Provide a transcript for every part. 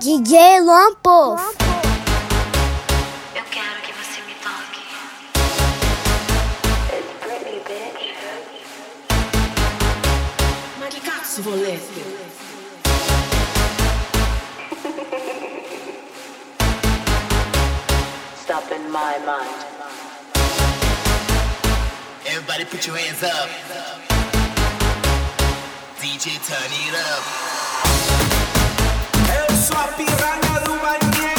DJ Lompo. Eu quero que você me toque. Stop in my mind. Everybody put your hands up. DJ, turn it up. su a piranga do un.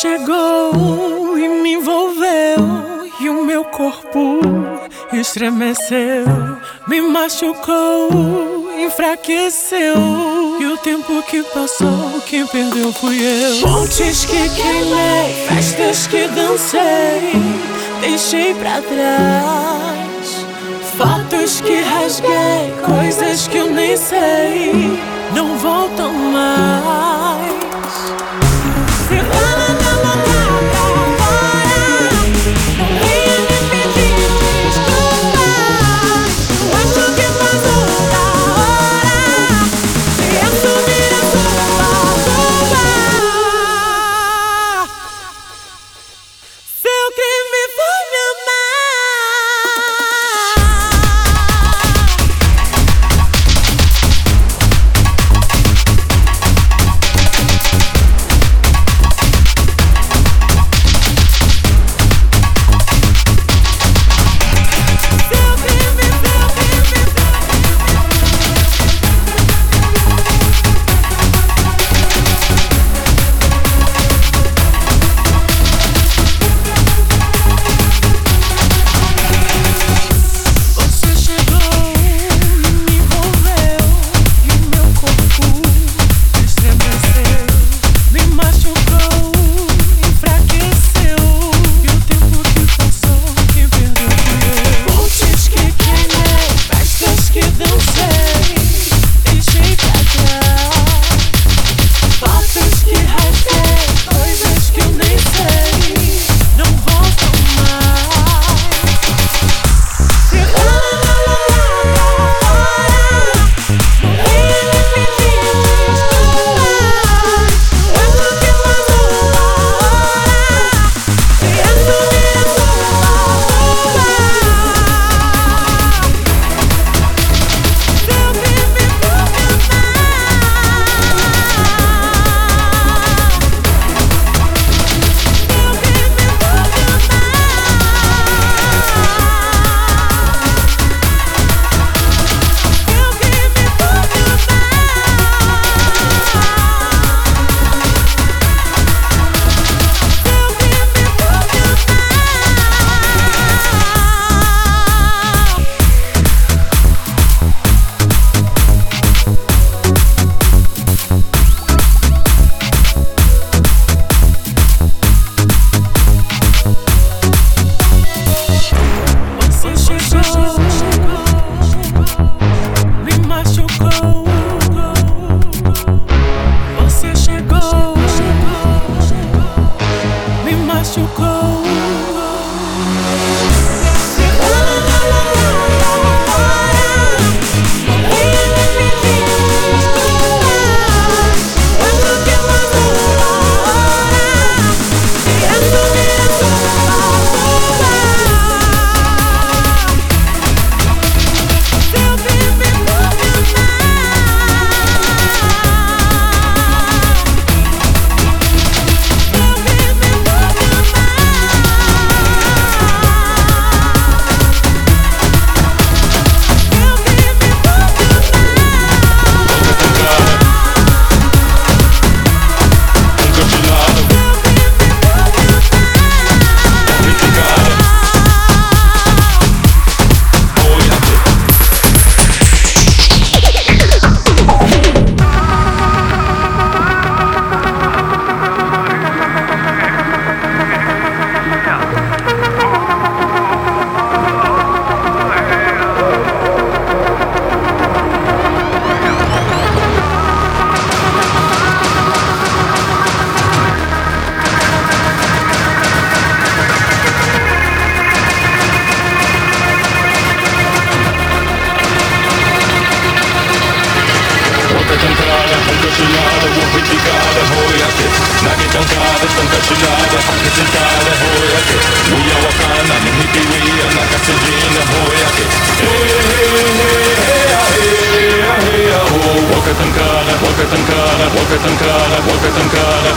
chegou e me envolveu e o meu corpo estremeceu, me machucou, enfraqueceu e o tempo que passou quem perdeu fui eu. Pontes que queimei, festas que dancei, deixei para trás, fatos que rasguei, coisas que eu nem sei, não voltam mais.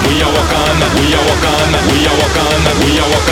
We are Wakanda, we are Wakanda, we are Wakanda, we are Wakanda.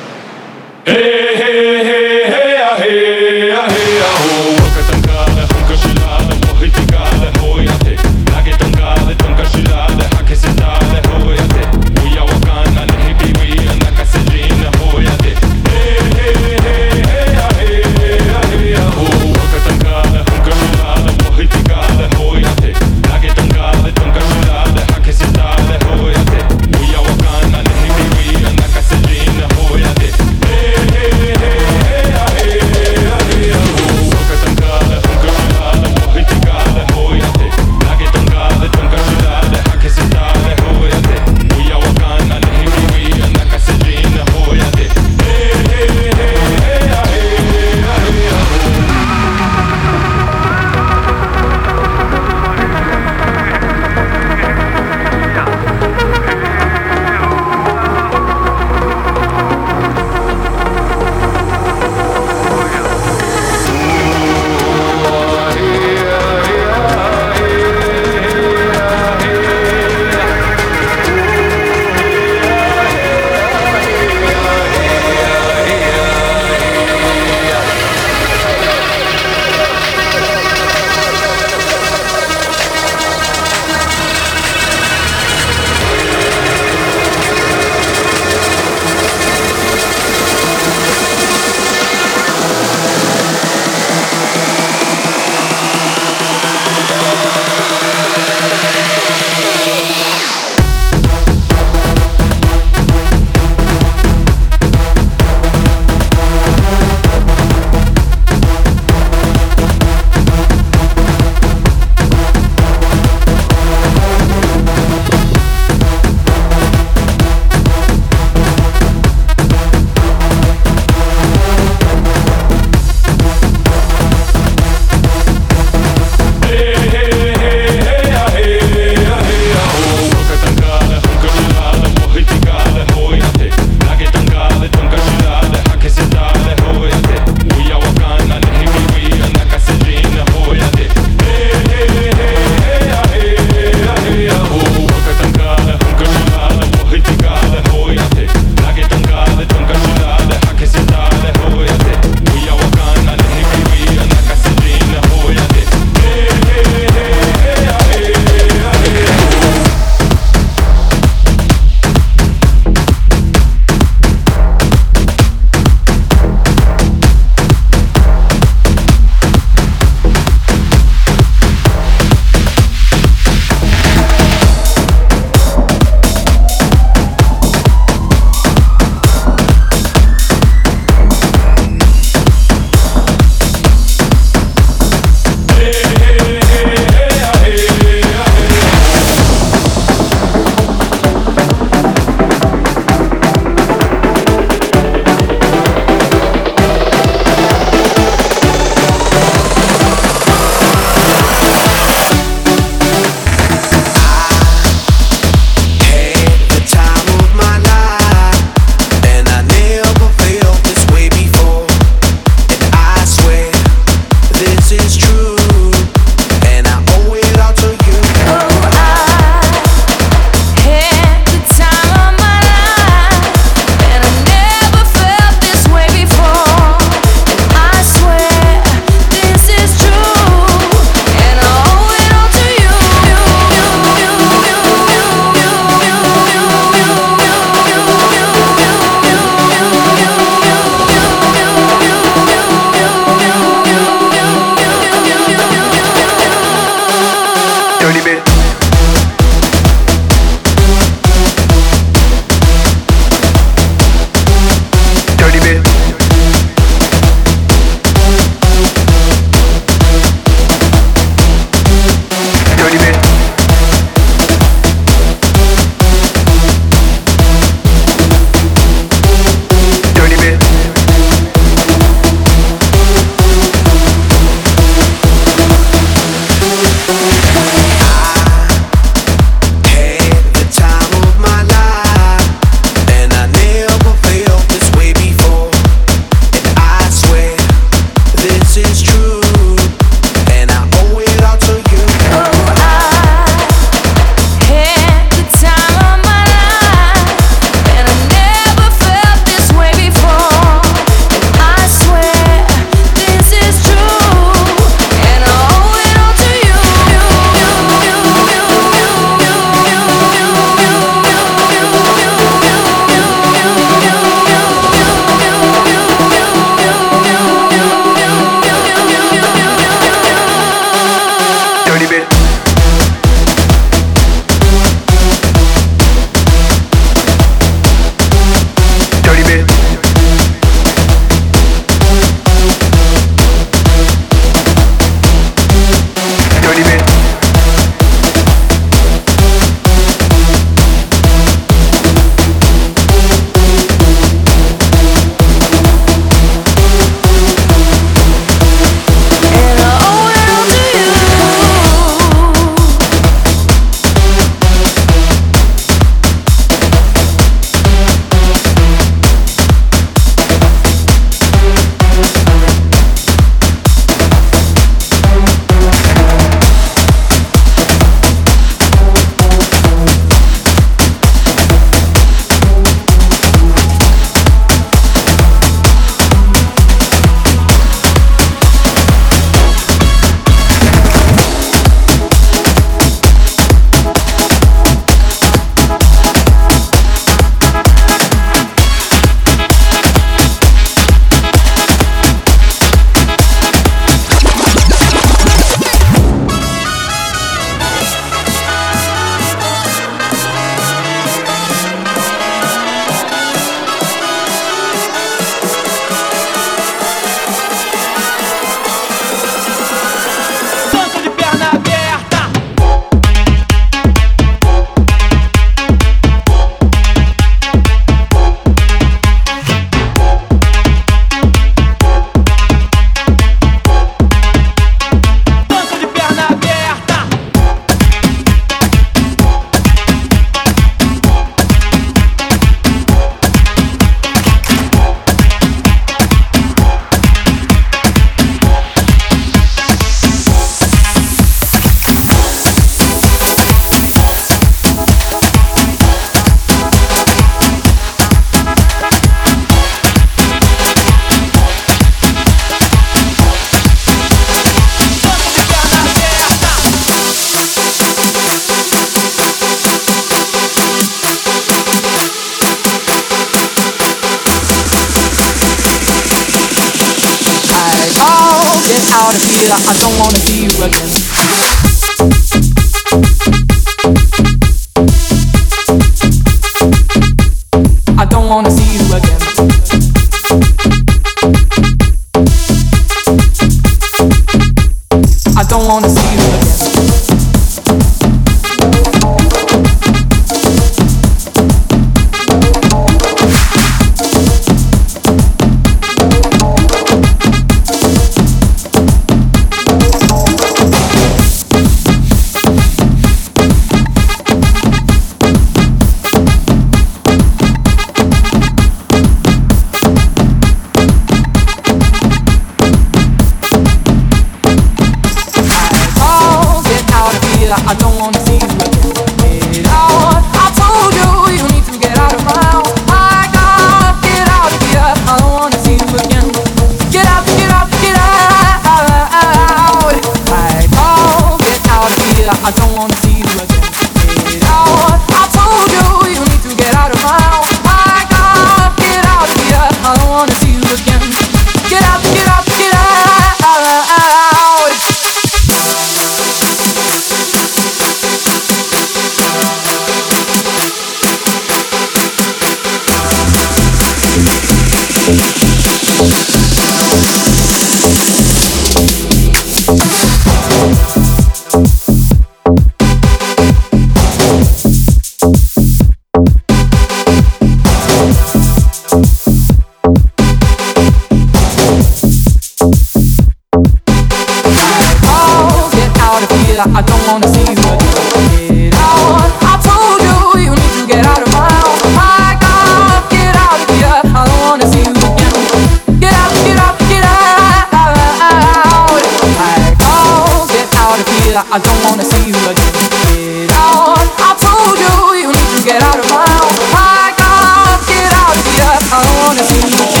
gonna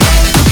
now.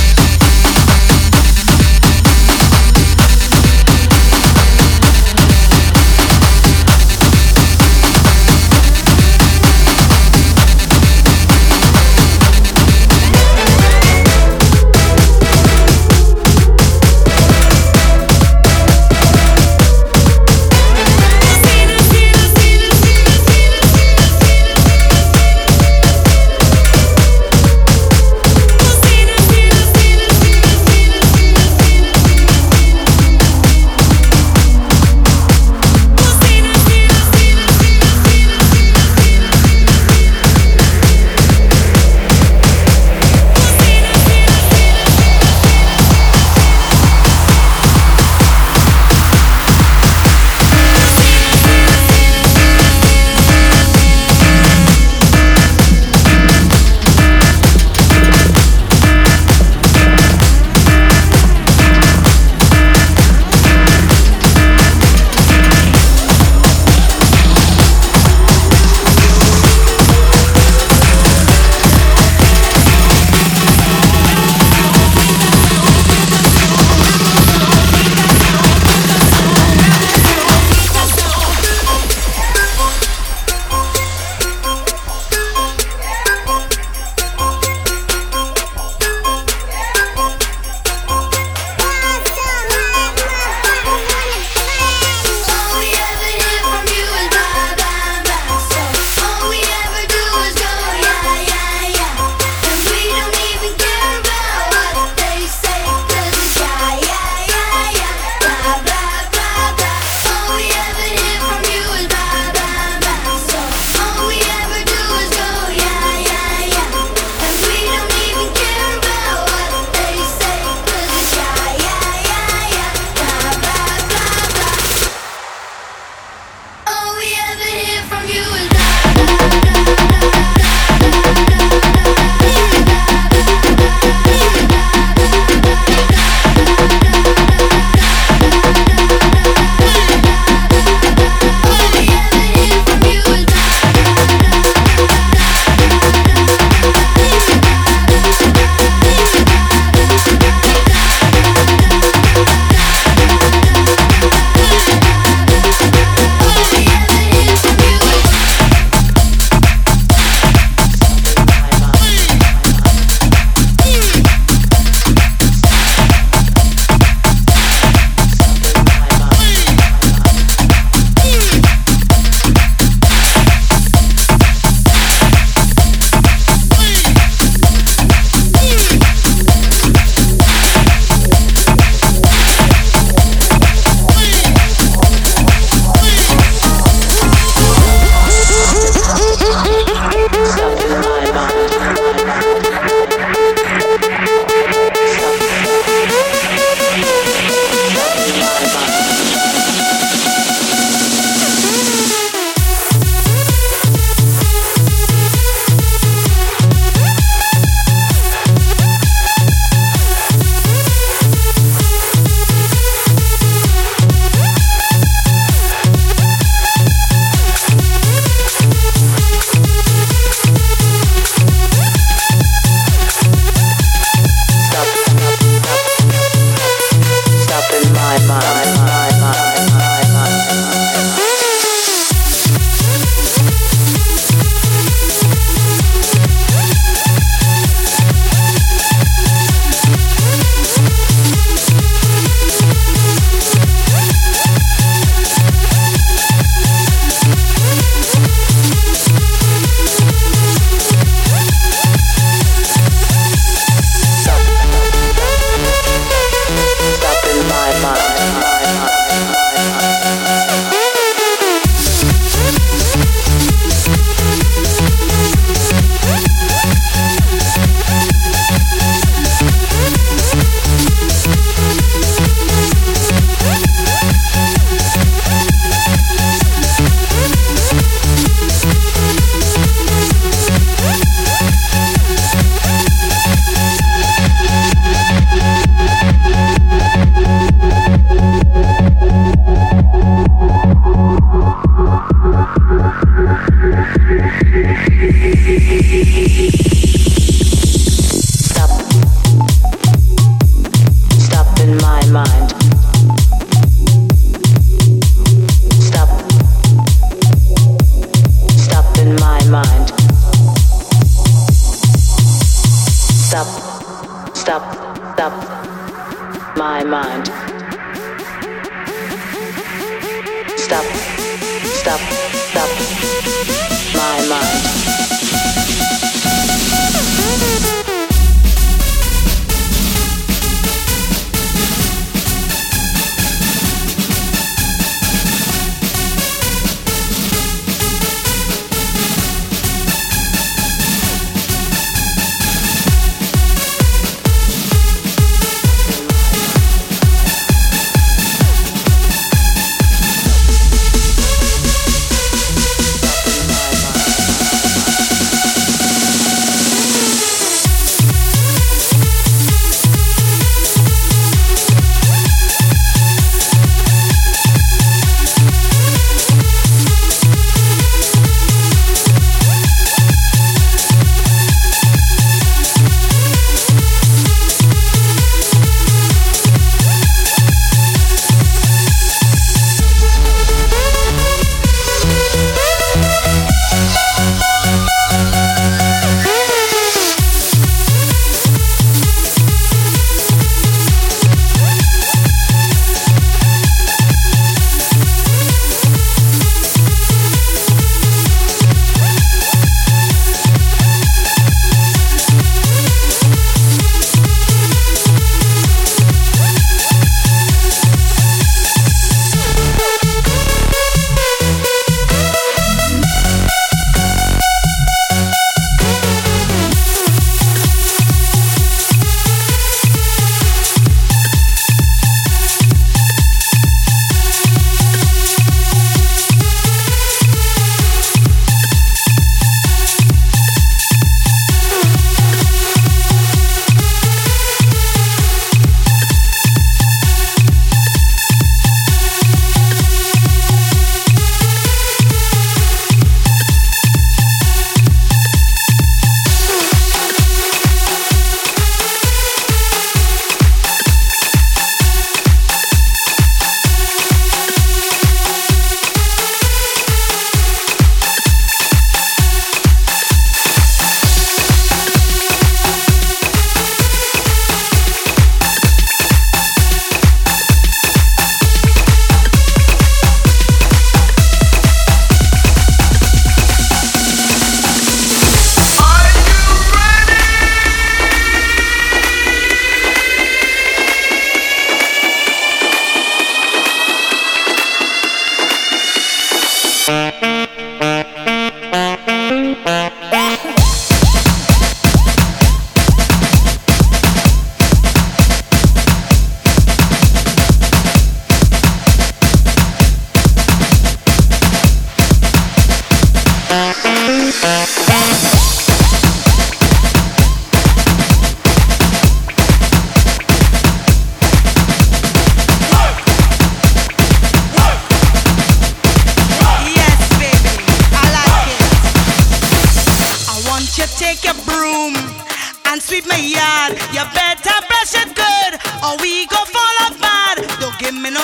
locked up my mind. Stop, stop, stop my mind.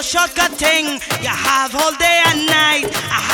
shortcut thing you have all day and night. I